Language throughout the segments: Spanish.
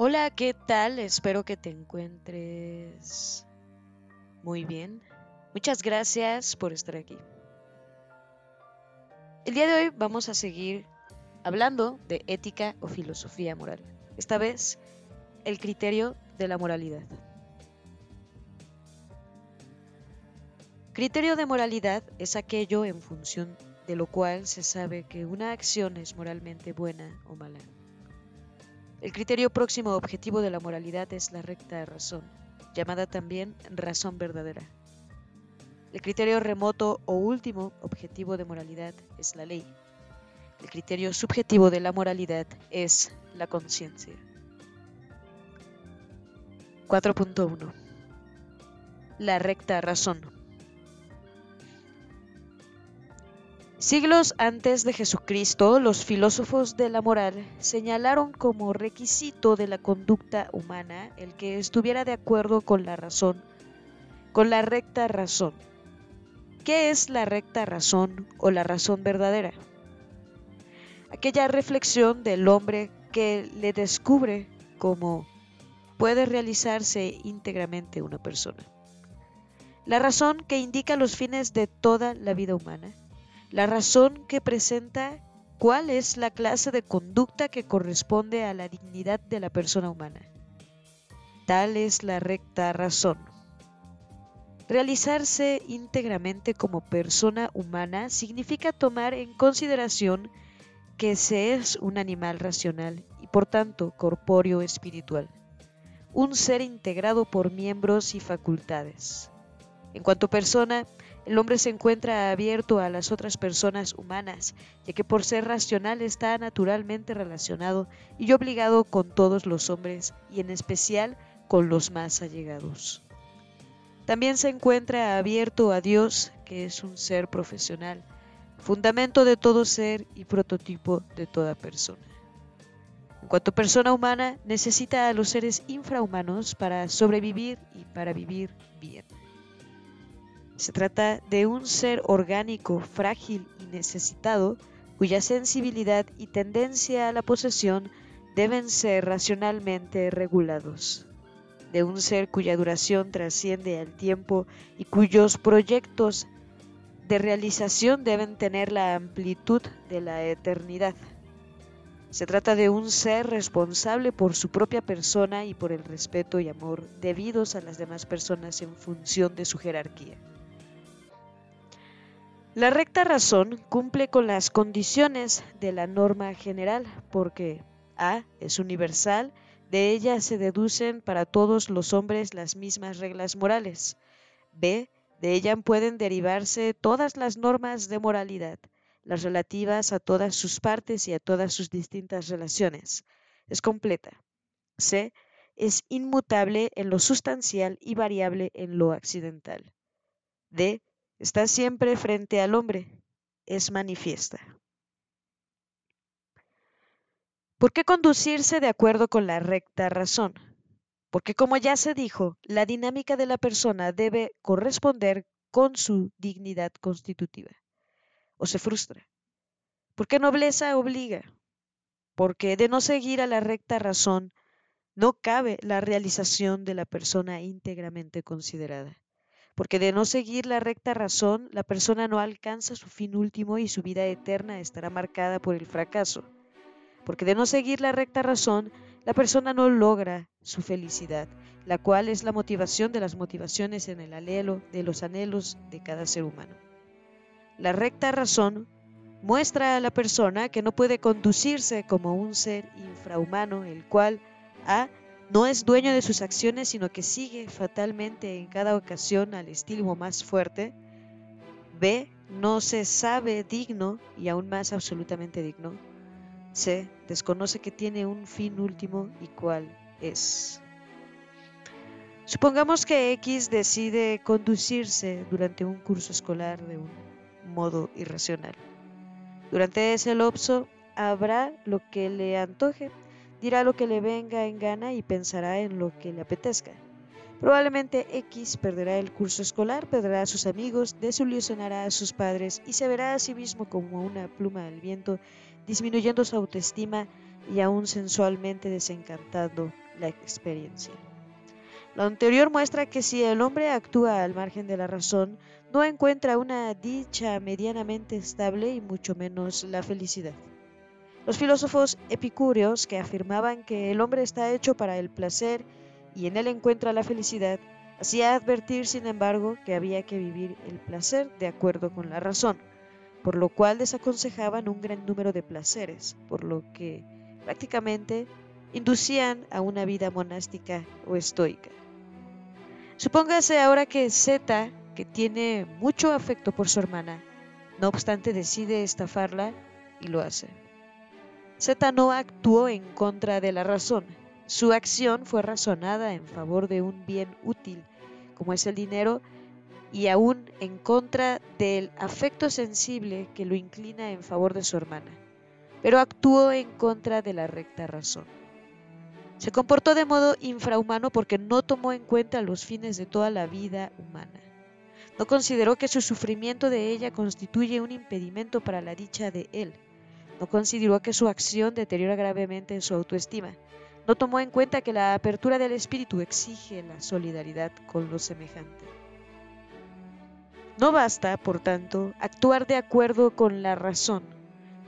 Hola, ¿qué tal? Espero que te encuentres muy bien. Muchas gracias por estar aquí. El día de hoy vamos a seguir hablando de ética o filosofía moral. Esta vez, el criterio de la moralidad. Criterio de moralidad es aquello en función de lo cual se sabe que una acción es moralmente buena o mala. El criterio próximo objetivo de la moralidad es la recta razón, llamada también razón verdadera. El criterio remoto o último objetivo de moralidad es la ley. El criterio subjetivo de la moralidad es la conciencia. 4.1 La recta razón. Siglos antes de Jesucristo, los filósofos de la moral señalaron como requisito de la conducta humana el que estuviera de acuerdo con la razón, con la recta razón. ¿Qué es la recta razón o la razón verdadera? Aquella reflexión del hombre que le descubre cómo puede realizarse íntegramente una persona. La razón que indica los fines de toda la vida humana la razón que presenta cuál es la clase de conducta que corresponde a la dignidad de la persona humana. Tal es la recta razón. Realizarse íntegramente como persona humana significa tomar en consideración que se es un animal racional y por tanto corpóreo espiritual, un ser integrado por miembros y facultades. En cuanto persona, el hombre se encuentra abierto a las otras personas humanas, ya que por ser racional está naturalmente relacionado y obligado con todos los hombres y en especial con los más allegados. También se encuentra abierto a Dios, que es un ser profesional, fundamento de todo ser y prototipo de toda persona. En cuanto persona humana, necesita a los seres infrahumanos para sobrevivir y para vivir bien. Se trata de un ser orgánico, frágil y necesitado, cuya sensibilidad y tendencia a la posesión deben ser racionalmente regulados. De un ser cuya duración trasciende al tiempo y cuyos proyectos de realización deben tener la amplitud de la eternidad. Se trata de un ser responsable por su propia persona y por el respeto y amor debidos a las demás personas en función de su jerarquía. La recta razón cumple con las condiciones de la norma general porque A es universal, de ella se deducen para todos los hombres las mismas reglas morales. B, de ella pueden derivarse todas las normas de moralidad, las relativas a todas sus partes y a todas sus distintas relaciones. Es completa. C, es inmutable en lo sustancial y variable en lo accidental. D, está siempre frente al hombre, es manifiesta. ¿Por qué conducirse de acuerdo con la recta razón? Porque como ya se dijo, la dinámica de la persona debe corresponder con su dignidad constitutiva, o se frustra. ¿Por qué nobleza obliga? Porque de no seguir a la recta razón, no cabe la realización de la persona íntegramente considerada porque de no seguir la recta razón, la persona no alcanza su fin último y su vida eterna estará marcada por el fracaso. Porque de no seguir la recta razón, la persona no logra su felicidad, la cual es la motivación de las motivaciones en el alelo de los anhelos de cada ser humano. La recta razón muestra a la persona que no puede conducirse como un ser infrahumano, el cual ha no es dueño de sus acciones, sino que sigue fatalmente en cada ocasión al estilo más fuerte. B. No se sabe digno y aún más absolutamente digno. C. Desconoce que tiene un fin último y cuál es. Supongamos que X decide conducirse durante un curso escolar de un modo irracional. Durante ese lapso habrá lo que le antoje dirá lo que le venga en gana y pensará en lo que le apetezca. Probablemente X perderá el curso escolar, perderá a sus amigos, desilusionará a sus padres y se verá a sí mismo como una pluma al viento, disminuyendo su autoestima y aún sensualmente desencantando la experiencia. Lo anterior muestra que si el hombre actúa al margen de la razón, no encuentra una dicha medianamente estable y mucho menos la felicidad. Los filósofos epicúreos que afirmaban que el hombre está hecho para el placer y en él encuentra la felicidad, hacía advertir, sin embargo, que había que vivir el placer de acuerdo con la razón, por lo cual desaconsejaban un gran número de placeres, por lo que prácticamente inducían a una vida monástica o estoica. Supóngase ahora que Z, que tiene mucho afecto por su hermana, no obstante decide estafarla y lo hace. Z no actuó en contra de la razón. Su acción fue razonada en favor de un bien útil, como es el dinero, y aún en contra del afecto sensible que lo inclina en favor de su hermana, pero actuó en contra de la recta razón. Se comportó de modo infrahumano porque no tomó en cuenta los fines de toda la vida humana. No consideró que su sufrimiento de ella constituye un impedimento para la dicha de él no consideró que su acción deteriora gravemente su autoestima. No tomó en cuenta que la apertura del espíritu exige la solidaridad con lo semejante. No basta, por tanto, actuar de acuerdo con la razón.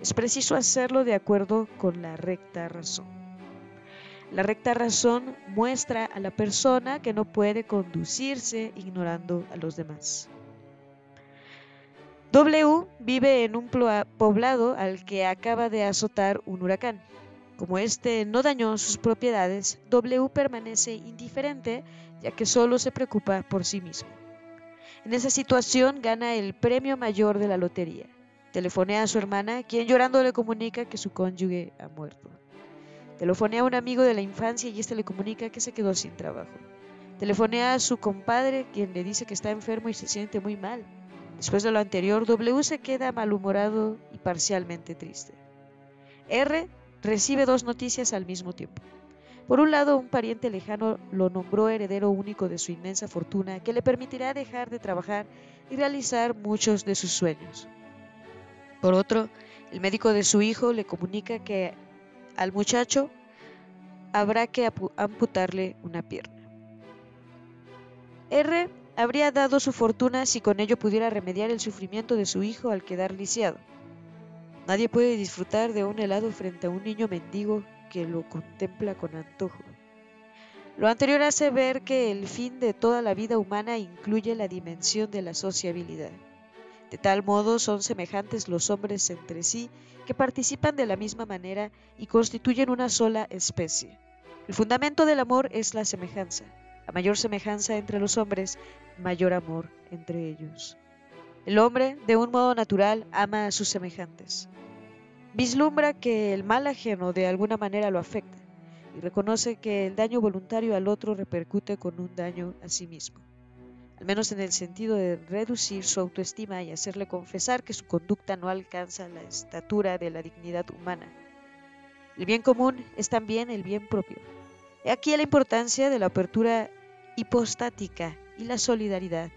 Es preciso hacerlo de acuerdo con la recta razón. La recta razón muestra a la persona que no puede conducirse ignorando a los demás. W vive en un poblado al que acaba de azotar un huracán. Como este no dañó sus propiedades, W permanece indiferente ya que solo se preocupa por sí mismo. En esa situación gana el premio mayor de la lotería. Telefonea a su hermana, quien llorando le comunica que su cónyuge ha muerto. Telefonea a un amigo de la infancia y este le comunica que se quedó sin trabajo. Telefonea a su compadre, quien le dice que está enfermo y se siente muy mal. Después de lo anterior, W se queda malhumorado y parcialmente triste. R recibe dos noticias al mismo tiempo. Por un lado, un pariente lejano lo nombró heredero único de su inmensa fortuna que le permitirá dejar de trabajar y realizar muchos de sus sueños. Por otro, el médico de su hijo le comunica que al muchacho habrá que amputarle una pierna. R habría dado su fortuna si con ello pudiera remediar el sufrimiento de su hijo al quedar lisiado. Nadie puede disfrutar de un helado frente a un niño mendigo que lo contempla con antojo. Lo anterior hace ver que el fin de toda la vida humana incluye la dimensión de la sociabilidad. De tal modo son semejantes los hombres entre sí que participan de la misma manera y constituyen una sola especie. El fundamento del amor es la semejanza. A mayor semejanza entre los hombres, mayor amor entre ellos. El hombre, de un modo natural, ama a sus semejantes. Vislumbra que el mal ajeno de alguna manera lo afecta y reconoce que el daño voluntario al otro repercute con un daño a sí mismo, al menos en el sentido de reducir su autoestima y hacerle confesar que su conducta no alcanza la estatura de la dignidad humana. El bien común es también el bien propio. He aquí la importancia de la apertura hipostática y la solidaridad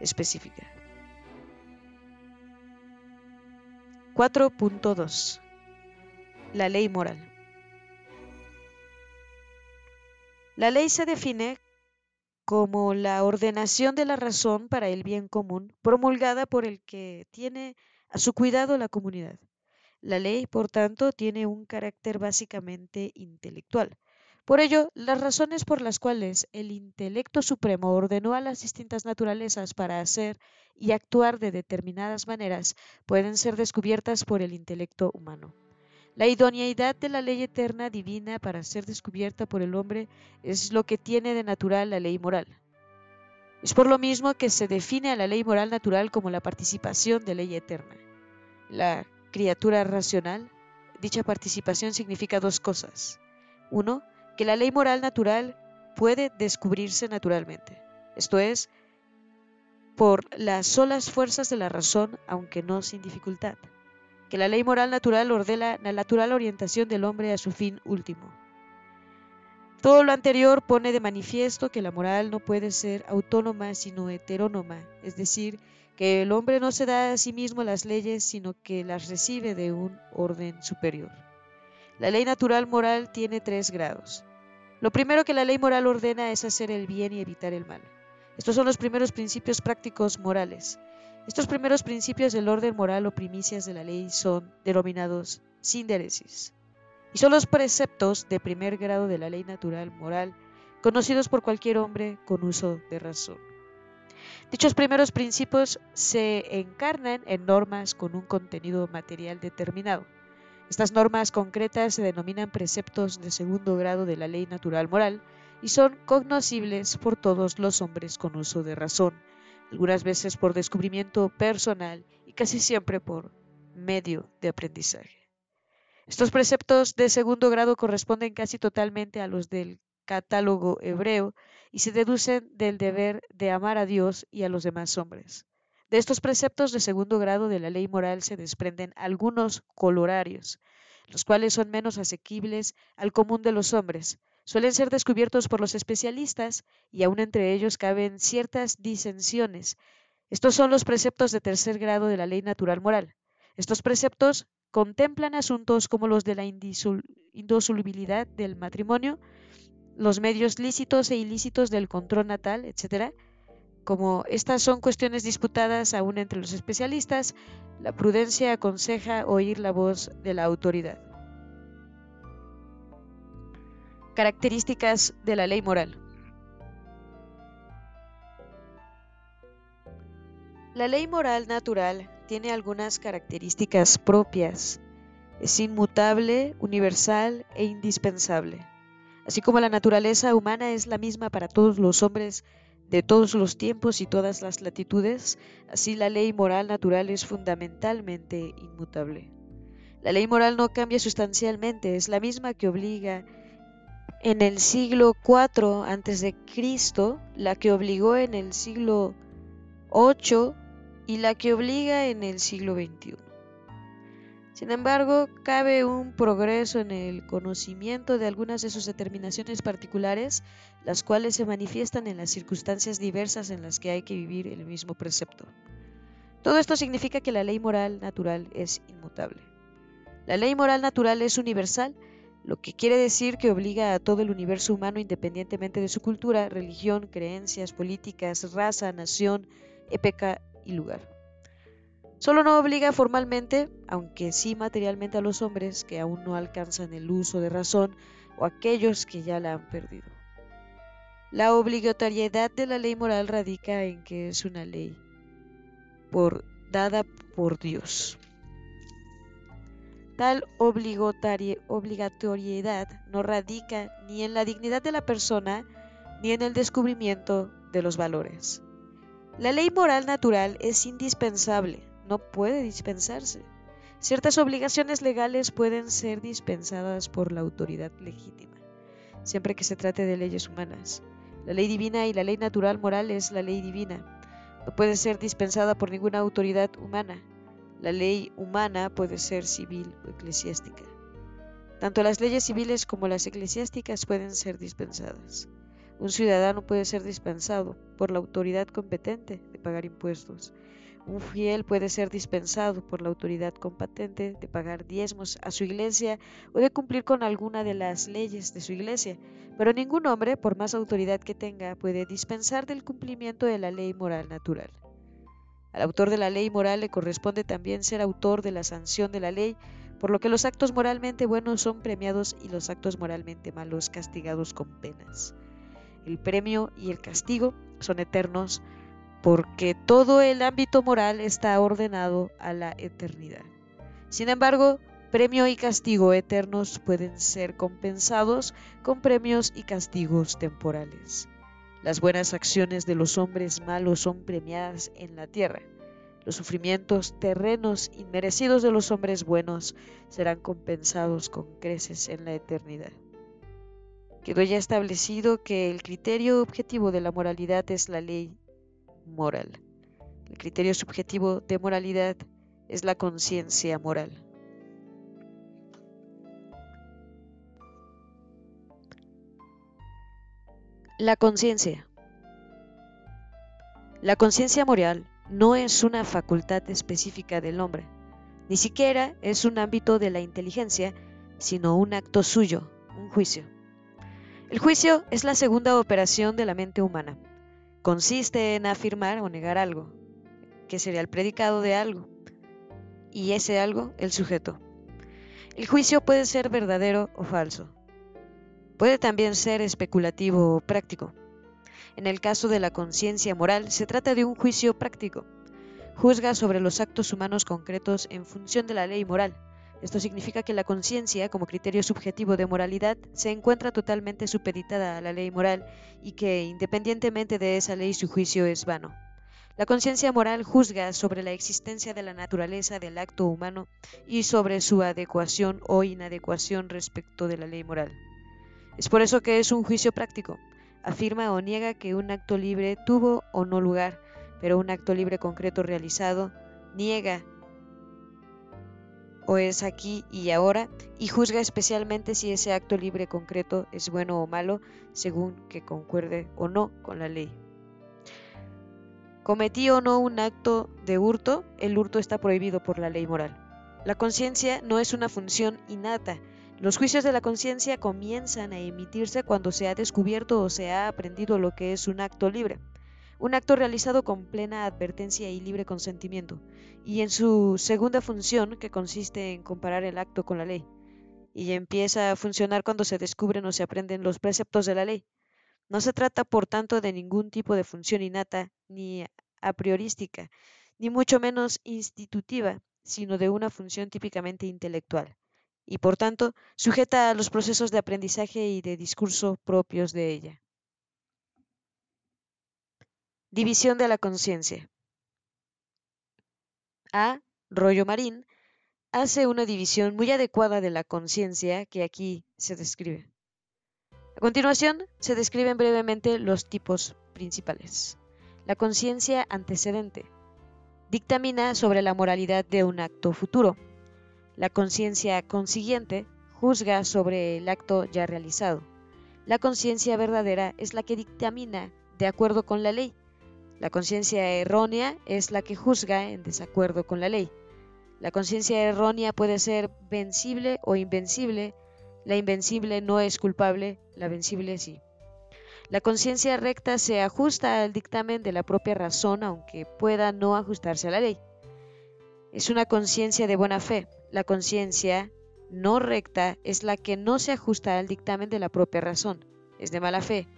específica. 4.2 La ley moral. La ley se define como la ordenación de la razón para el bien común promulgada por el que tiene a su cuidado la comunidad. La ley, por tanto, tiene un carácter básicamente intelectual, por ello, las razones por las cuales el intelecto supremo ordenó a las distintas naturalezas para hacer y actuar de determinadas maneras pueden ser descubiertas por el intelecto humano. La idoneidad de la ley eterna divina para ser descubierta por el hombre es lo que tiene de natural la ley moral. Es por lo mismo que se define a la ley moral natural como la participación de ley eterna. La criatura racional, dicha participación significa dos cosas. Uno, que la ley moral natural puede descubrirse naturalmente, esto es, por las solas fuerzas de la razón, aunque no sin dificultad, que la ley moral natural ordena la natural orientación del hombre a su fin último. Todo lo anterior pone de manifiesto que la moral no puede ser autónoma sino heterónoma, es decir, que el hombre no se da a sí mismo las leyes, sino que las recibe de un orden superior. La ley natural moral tiene tres grados. Lo primero que la ley moral ordena es hacer el bien y evitar el mal. Estos son los primeros principios prácticos morales. Estos primeros principios del orden moral o primicias de la ley son denominados sinderesis y son los preceptos de primer grado de la ley natural moral conocidos por cualquier hombre con uso de razón. Dichos primeros principios se encarnan en normas con un contenido material determinado. Estas normas concretas se denominan preceptos de segundo grado de la ley natural moral y son cognoscibles por todos los hombres con uso de razón, algunas veces por descubrimiento personal y casi siempre por medio de aprendizaje. Estos preceptos de segundo grado corresponden casi totalmente a los del catálogo hebreo y se deducen del deber de amar a Dios y a los demás hombres. De estos preceptos de segundo grado de la ley moral se desprenden algunos colorarios, los cuales son menos asequibles al común de los hombres. Suelen ser descubiertos por los especialistas y aún entre ellos caben ciertas disensiones. Estos son los preceptos de tercer grado de la ley natural moral. Estos preceptos contemplan asuntos como los de la indisolubilidad del matrimonio, los medios lícitos e ilícitos del control natal, etc. Como estas son cuestiones disputadas aún entre los especialistas, la prudencia aconseja oír la voz de la autoridad. Características de la ley moral. La ley moral natural tiene algunas características propias. Es inmutable, universal e indispensable. Así como la naturaleza humana es la misma para todos los hombres de todos los tiempos y todas las latitudes, así la ley moral natural es fundamentalmente inmutable. La ley moral no cambia sustancialmente, es la misma que obliga en el siglo IV a.C., la que obligó en el siglo VIII y la que obliga en el siglo XXI. Sin embargo, cabe un progreso en el conocimiento de algunas de sus determinaciones particulares, las cuales se manifiestan en las circunstancias diversas en las que hay que vivir el mismo precepto. Todo esto significa que la ley moral natural es inmutable. La ley moral natural es universal, lo que quiere decir que obliga a todo el universo humano independientemente de su cultura, religión, creencias, políticas, raza, nación, época y lugar. Solo no obliga formalmente, aunque sí materialmente a los hombres que aún no alcanzan el uso de razón o aquellos que ya la han perdido. La obligatoriedad de la ley moral radica en que es una ley dada por Dios. Tal obligatoriedad no radica ni en la dignidad de la persona ni en el descubrimiento de los valores. La ley moral natural es indispensable no puede dispensarse. Ciertas obligaciones legales pueden ser dispensadas por la autoridad legítima, siempre que se trate de leyes humanas. La ley divina y la ley natural moral es la ley divina. No puede ser dispensada por ninguna autoridad humana. La ley humana puede ser civil o eclesiástica. Tanto las leyes civiles como las eclesiásticas pueden ser dispensadas. Un ciudadano puede ser dispensado por la autoridad competente de pagar impuestos un fiel puede ser dispensado por la autoridad competente de pagar diezmos a su iglesia o de cumplir con alguna de las leyes de su iglesia, pero ningún hombre, por más autoridad que tenga, puede dispensar del cumplimiento de la ley moral natural. Al autor de la ley moral le corresponde también ser autor de la sanción de la ley, por lo que los actos moralmente buenos son premiados y los actos moralmente malos castigados con penas. El premio y el castigo son eternos porque todo el ámbito moral está ordenado a la eternidad. Sin embargo, premio y castigo eternos pueden ser compensados con premios y castigos temporales. Las buenas acciones de los hombres malos son premiadas en la tierra. Los sufrimientos terrenos inmerecidos de los hombres buenos serán compensados con creces en la eternidad. Quedó ya establecido que el criterio objetivo de la moralidad es la ley moral. El criterio subjetivo de moralidad es la conciencia moral. La conciencia. La conciencia moral no es una facultad específica del hombre, ni siquiera es un ámbito de la inteligencia, sino un acto suyo, un juicio. El juicio es la segunda operación de la mente humana. Consiste en afirmar o negar algo, que sería el predicado de algo, y ese algo el sujeto. El juicio puede ser verdadero o falso. Puede también ser especulativo o práctico. En el caso de la conciencia moral, se trata de un juicio práctico. Juzga sobre los actos humanos concretos en función de la ley moral. Esto significa que la conciencia, como criterio subjetivo de moralidad, se encuentra totalmente supeditada a la ley moral y que, independientemente de esa ley, su juicio es vano. La conciencia moral juzga sobre la existencia de la naturaleza del acto humano y sobre su adecuación o inadecuación respecto de la ley moral. Es por eso que es un juicio práctico. Afirma o niega que un acto libre tuvo o no lugar, pero un acto libre concreto realizado niega o es aquí y ahora y juzga especialmente si ese acto libre concreto es bueno o malo según que concuerde o no con la ley. Cometí o no un acto de hurto, el hurto está prohibido por la ley moral. La conciencia no es una función innata. Los juicios de la conciencia comienzan a emitirse cuando se ha descubierto o se ha aprendido lo que es un acto libre, un acto realizado con plena advertencia y libre consentimiento, y en su segunda función, que consiste en comparar el acto con la ley, y empieza a funcionar cuando se descubren o se aprenden los preceptos de la ley. No se trata, por tanto, de ningún tipo de función innata ni a priorística, ni mucho menos institutiva, sino de una función típicamente intelectual, y por tanto sujeta a los procesos de aprendizaje y de discurso propios de ella. División de la conciencia. A. Rollo Marín hace una división muy adecuada de la conciencia que aquí se describe. A continuación, se describen brevemente los tipos principales. La conciencia antecedente dictamina sobre la moralidad de un acto futuro. La conciencia consiguiente juzga sobre el acto ya realizado. La conciencia verdadera es la que dictamina de acuerdo con la ley. La conciencia errónea es la que juzga en desacuerdo con la ley. La conciencia errónea puede ser vencible o invencible la invencible no es culpable, la vencible sí. La conciencia recta se ajusta al dictamen de la propia razón, aunque pueda no ajustarse a la ley. Es una conciencia de buena fe. La conciencia no recta es la que no se ajusta al dictamen de la propia razón. Es de mala fe.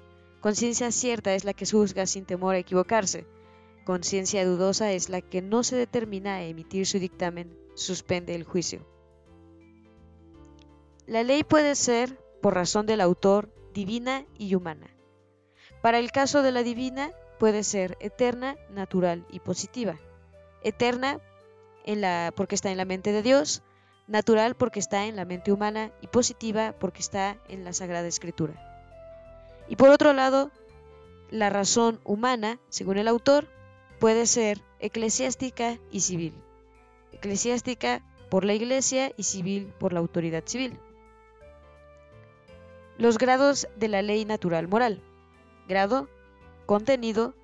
Conciencia cierta es la que juzga sin temor a equivocarse. Conciencia dudosa es la que no se determina a emitir su dictamen, suspende el juicio. La ley puede ser, por razón del autor, divina y humana. Para el caso de la divina, puede ser eterna, natural y positiva. Eterna porque está en la mente de Dios, natural porque está en la mente humana y positiva porque está en la Sagrada Escritura. Y por otro lado, la razón humana, según el autor, puede ser eclesiástica y civil. Eclesiástica por la Iglesia y civil por la autoridad civil. Los grados de la ley natural moral. Grado, contenido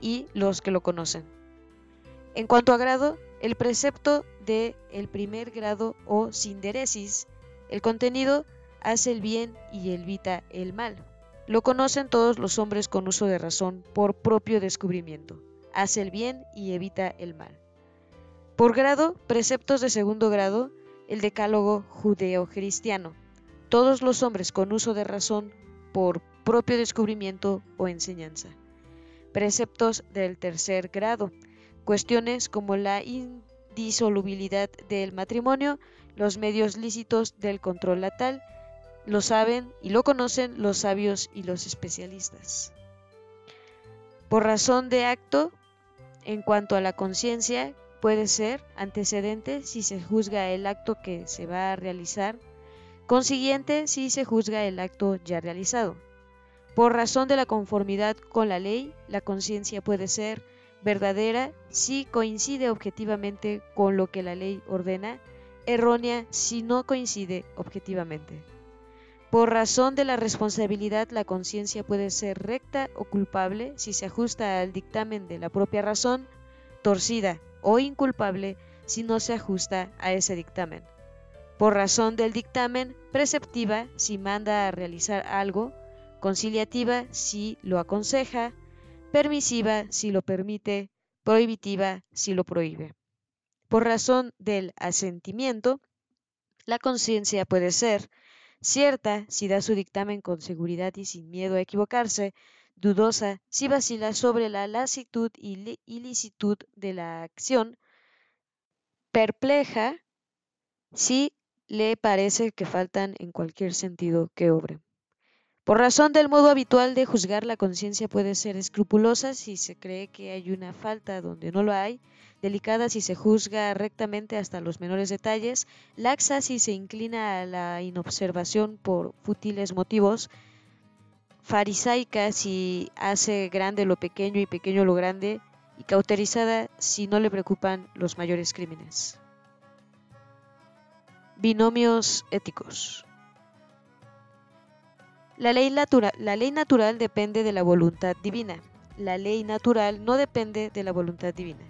y los que lo conocen. En cuanto a grado, el precepto de el primer grado o sinderesis, el contenido hace el bien y evita el mal. Lo conocen todos los hombres con uso de razón por propio descubrimiento. Hace el bien y evita el mal. Por grado, preceptos de segundo grado, el decálogo judeo-cristiano, todos los hombres con uso de razón por propio descubrimiento o enseñanza. Preceptos del tercer grado. Cuestiones como la indisolubilidad del matrimonio, los medios lícitos del control natal, lo saben y lo conocen los sabios y los especialistas. Por razón de acto, en cuanto a la conciencia, puede ser antecedente si se juzga el acto que se va a realizar Consiguiente, si se juzga el acto ya realizado. Por razón de la conformidad con la ley, la conciencia puede ser verdadera si coincide objetivamente con lo que la ley ordena, errónea si no coincide objetivamente. Por razón de la responsabilidad, la conciencia puede ser recta o culpable si se ajusta al dictamen de la propia razón, torcida o inculpable si no se ajusta a ese dictamen por razón del dictamen preceptiva si manda a realizar algo, conciliativa si lo aconseja, permisiva si lo permite, prohibitiva si lo prohíbe. Por razón del asentimiento, la conciencia puede ser cierta si da su dictamen con seguridad y sin miedo a equivocarse, dudosa si vacila sobre la lasitud y ilicitud de la acción, perpleja si le parece que faltan en cualquier sentido que obre. Por razón del modo habitual de juzgar, la conciencia puede ser escrupulosa si se cree que hay una falta donde no lo hay, delicada si se juzga rectamente hasta los menores detalles, laxa si se inclina a la inobservación por fútiles motivos, farisaica si hace grande lo pequeño y pequeño lo grande, y cauterizada si no le preocupan los mayores crímenes. Binomios éticos. La ley, natural depende de la voluntad divina. La ley natural no depende de la voluntad divina.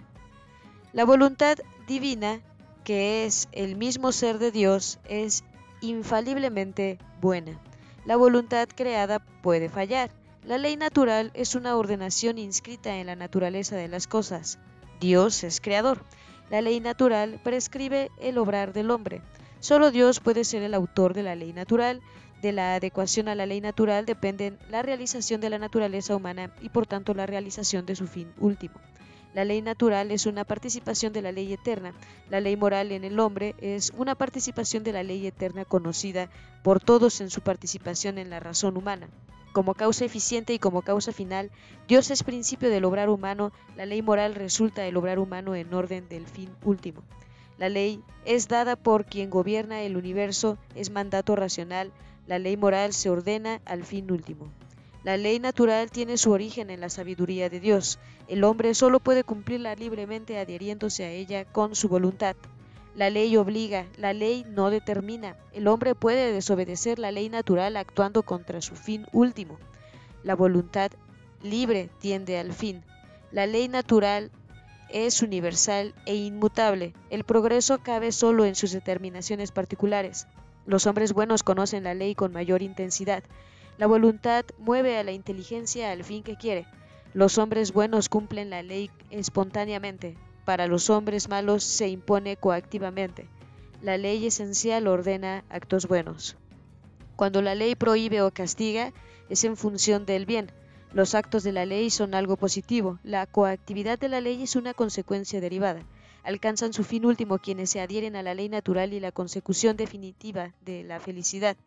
La voluntad divina, que es el mismo ser de Dios, es infaliblemente buena. La voluntad creada puede fallar. La ley natural es una ordenación inscrita en la naturaleza de las cosas. Dios es creador. La ley natural prescribe el obrar del hombre. Solo Dios puede ser el autor de la ley natural. De la adecuación a la ley natural dependen la realización de la naturaleza humana y por tanto la realización de su fin último. La ley natural es una participación de la ley eterna. La ley moral en el hombre es una participación de la ley eterna conocida por todos en su participación en la razón humana. Como causa eficiente y como causa final, Dios es principio del obrar humano, la ley moral resulta del obrar humano en orden del fin último. La ley es dada por quien gobierna el universo, es mandato racional, la ley moral se ordena al fin último. La ley natural tiene su origen en la sabiduría de Dios. El hombre solo puede cumplirla libremente adhiriéndose a ella con su voluntad. La ley obliga, la ley no determina. El hombre puede desobedecer la ley natural actuando contra su fin último. La voluntad libre tiende al fin. La ley natural es universal e inmutable. El progreso cabe solo en sus determinaciones particulares. Los hombres buenos conocen la ley con mayor intensidad. La voluntad mueve a la inteligencia al fin que quiere. Los hombres buenos cumplen la ley espontáneamente. Para los hombres malos se impone coactivamente. La ley esencial ordena actos buenos. Cuando la ley prohíbe o castiga, es en función del bien. Los actos de la ley son algo positivo. La coactividad de la ley es una consecuencia derivada. Alcanzan su fin último quienes se adhieren a la ley natural y la consecución definitiva de la felicidad.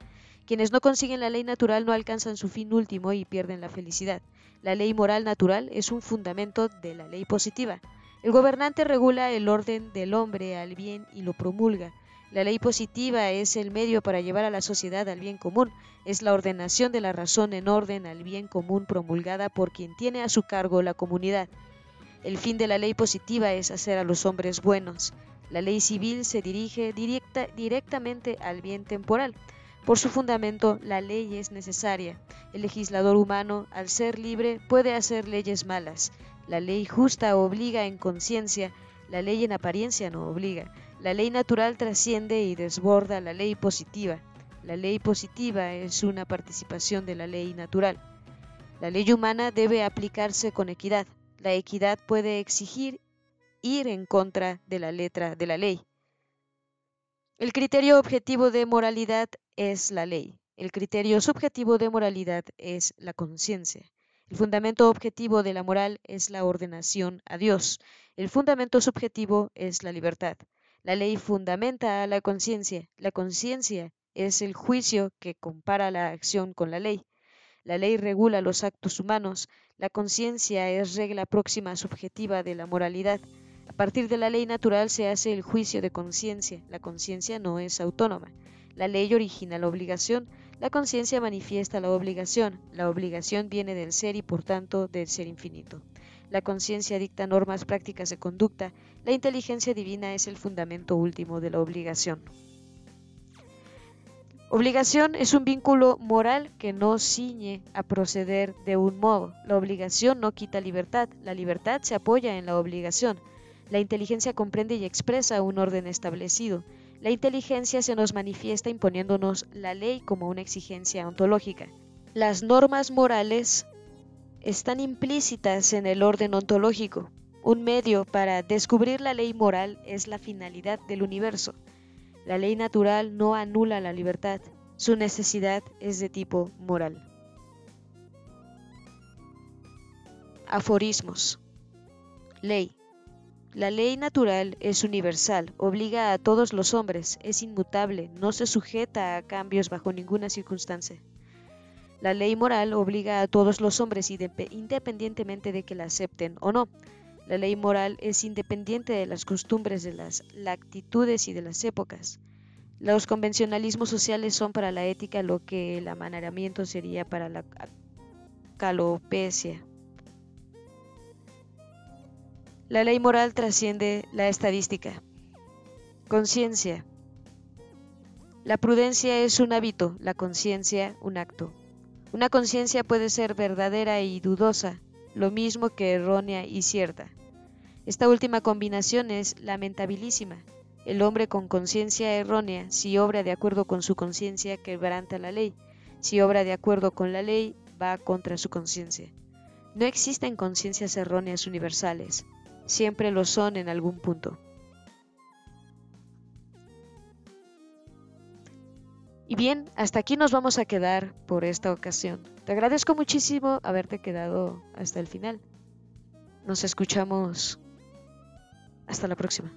Quienes no consiguen la ley natural no alcanzan su fin último y pierden la felicidad. La ley moral natural es un fundamento de la ley positiva. El gobernante regula el orden del hombre al bien y lo promulga. La ley positiva es el medio para llevar a la sociedad al bien común, es la ordenación de la razón en orden al bien común promulgada por quien tiene a su cargo la comunidad. El fin de la ley positiva es hacer a los hombres buenos. La ley civil se dirige directa, directamente al bien temporal. Por su fundamento, la ley es necesaria. El legislador humano, al ser libre, puede hacer leyes malas. La ley justa obliga en conciencia, la ley en apariencia no obliga. La ley natural trasciende y desborda la ley positiva. La ley positiva es una participación de la ley natural. La ley humana debe aplicarse con equidad. La equidad puede exigir ir en contra de la letra de la ley. El criterio objetivo de moralidad es la ley. El criterio subjetivo de moralidad es la conciencia. El fundamento objetivo de la moral es la ordenación a Dios. El fundamento subjetivo es la libertad. La ley fundamenta a la conciencia. La conciencia es el juicio que compara la acción con la ley. La ley regula los actos humanos. La conciencia es regla próxima subjetiva de la moralidad. A partir de la ley natural se hace el juicio de conciencia. La conciencia no es autónoma. La ley origina la obligación. La conciencia manifiesta la obligación. La obligación viene del ser y por tanto del ser infinito. La conciencia dicta normas prácticas de conducta. La inteligencia divina es el fundamento último de la obligación. Obligación es un vínculo moral que no ciñe a proceder de un modo. La obligación no quita libertad, la libertad se apoya en la obligación. La inteligencia comprende y expresa un orden establecido. La inteligencia se nos manifiesta imponiéndonos la ley como una exigencia ontológica. Las normas morales están implícitas en el orden ontológico. Un medio para descubrir la ley moral es la finalidad del universo. La ley natural no anula la libertad, su necesidad es de tipo moral. Aforismos. Ley. La ley natural es universal, obliga a todos los hombres, es inmutable, no se sujeta a cambios bajo ninguna circunstancia. La ley moral obliga a todos los hombres independientemente de que la acepten o no. La ley moral es independiente de las costumbres, de las actitudes y de las épocas. Los convencionalismos sociales son para la ética lo que el amaneramiento sería para la calopecia. La ley moral trasciende la estadística. Conciencia. La prudencia es un hábito, la conciencia un acto. Una conciencia puede ser verdadera y dudosa, lo mismo que errónea y cierta. Esta última combinación es lamentabilísima. El hombre con conciencia errónea, si obra de acuerdo con su conciencia, quebranta la ley. Si obra de acuerdo con la ley, va contra su conciencia. No existen conciencias erróneas universales, siempre lo son en algún punto. Y bien, hasta aquí nos vamos a quedar por esta ocasión. Te agradezco muchísimo haberte quedado hasta el final. Nos escuchamos. Hasta la próxima.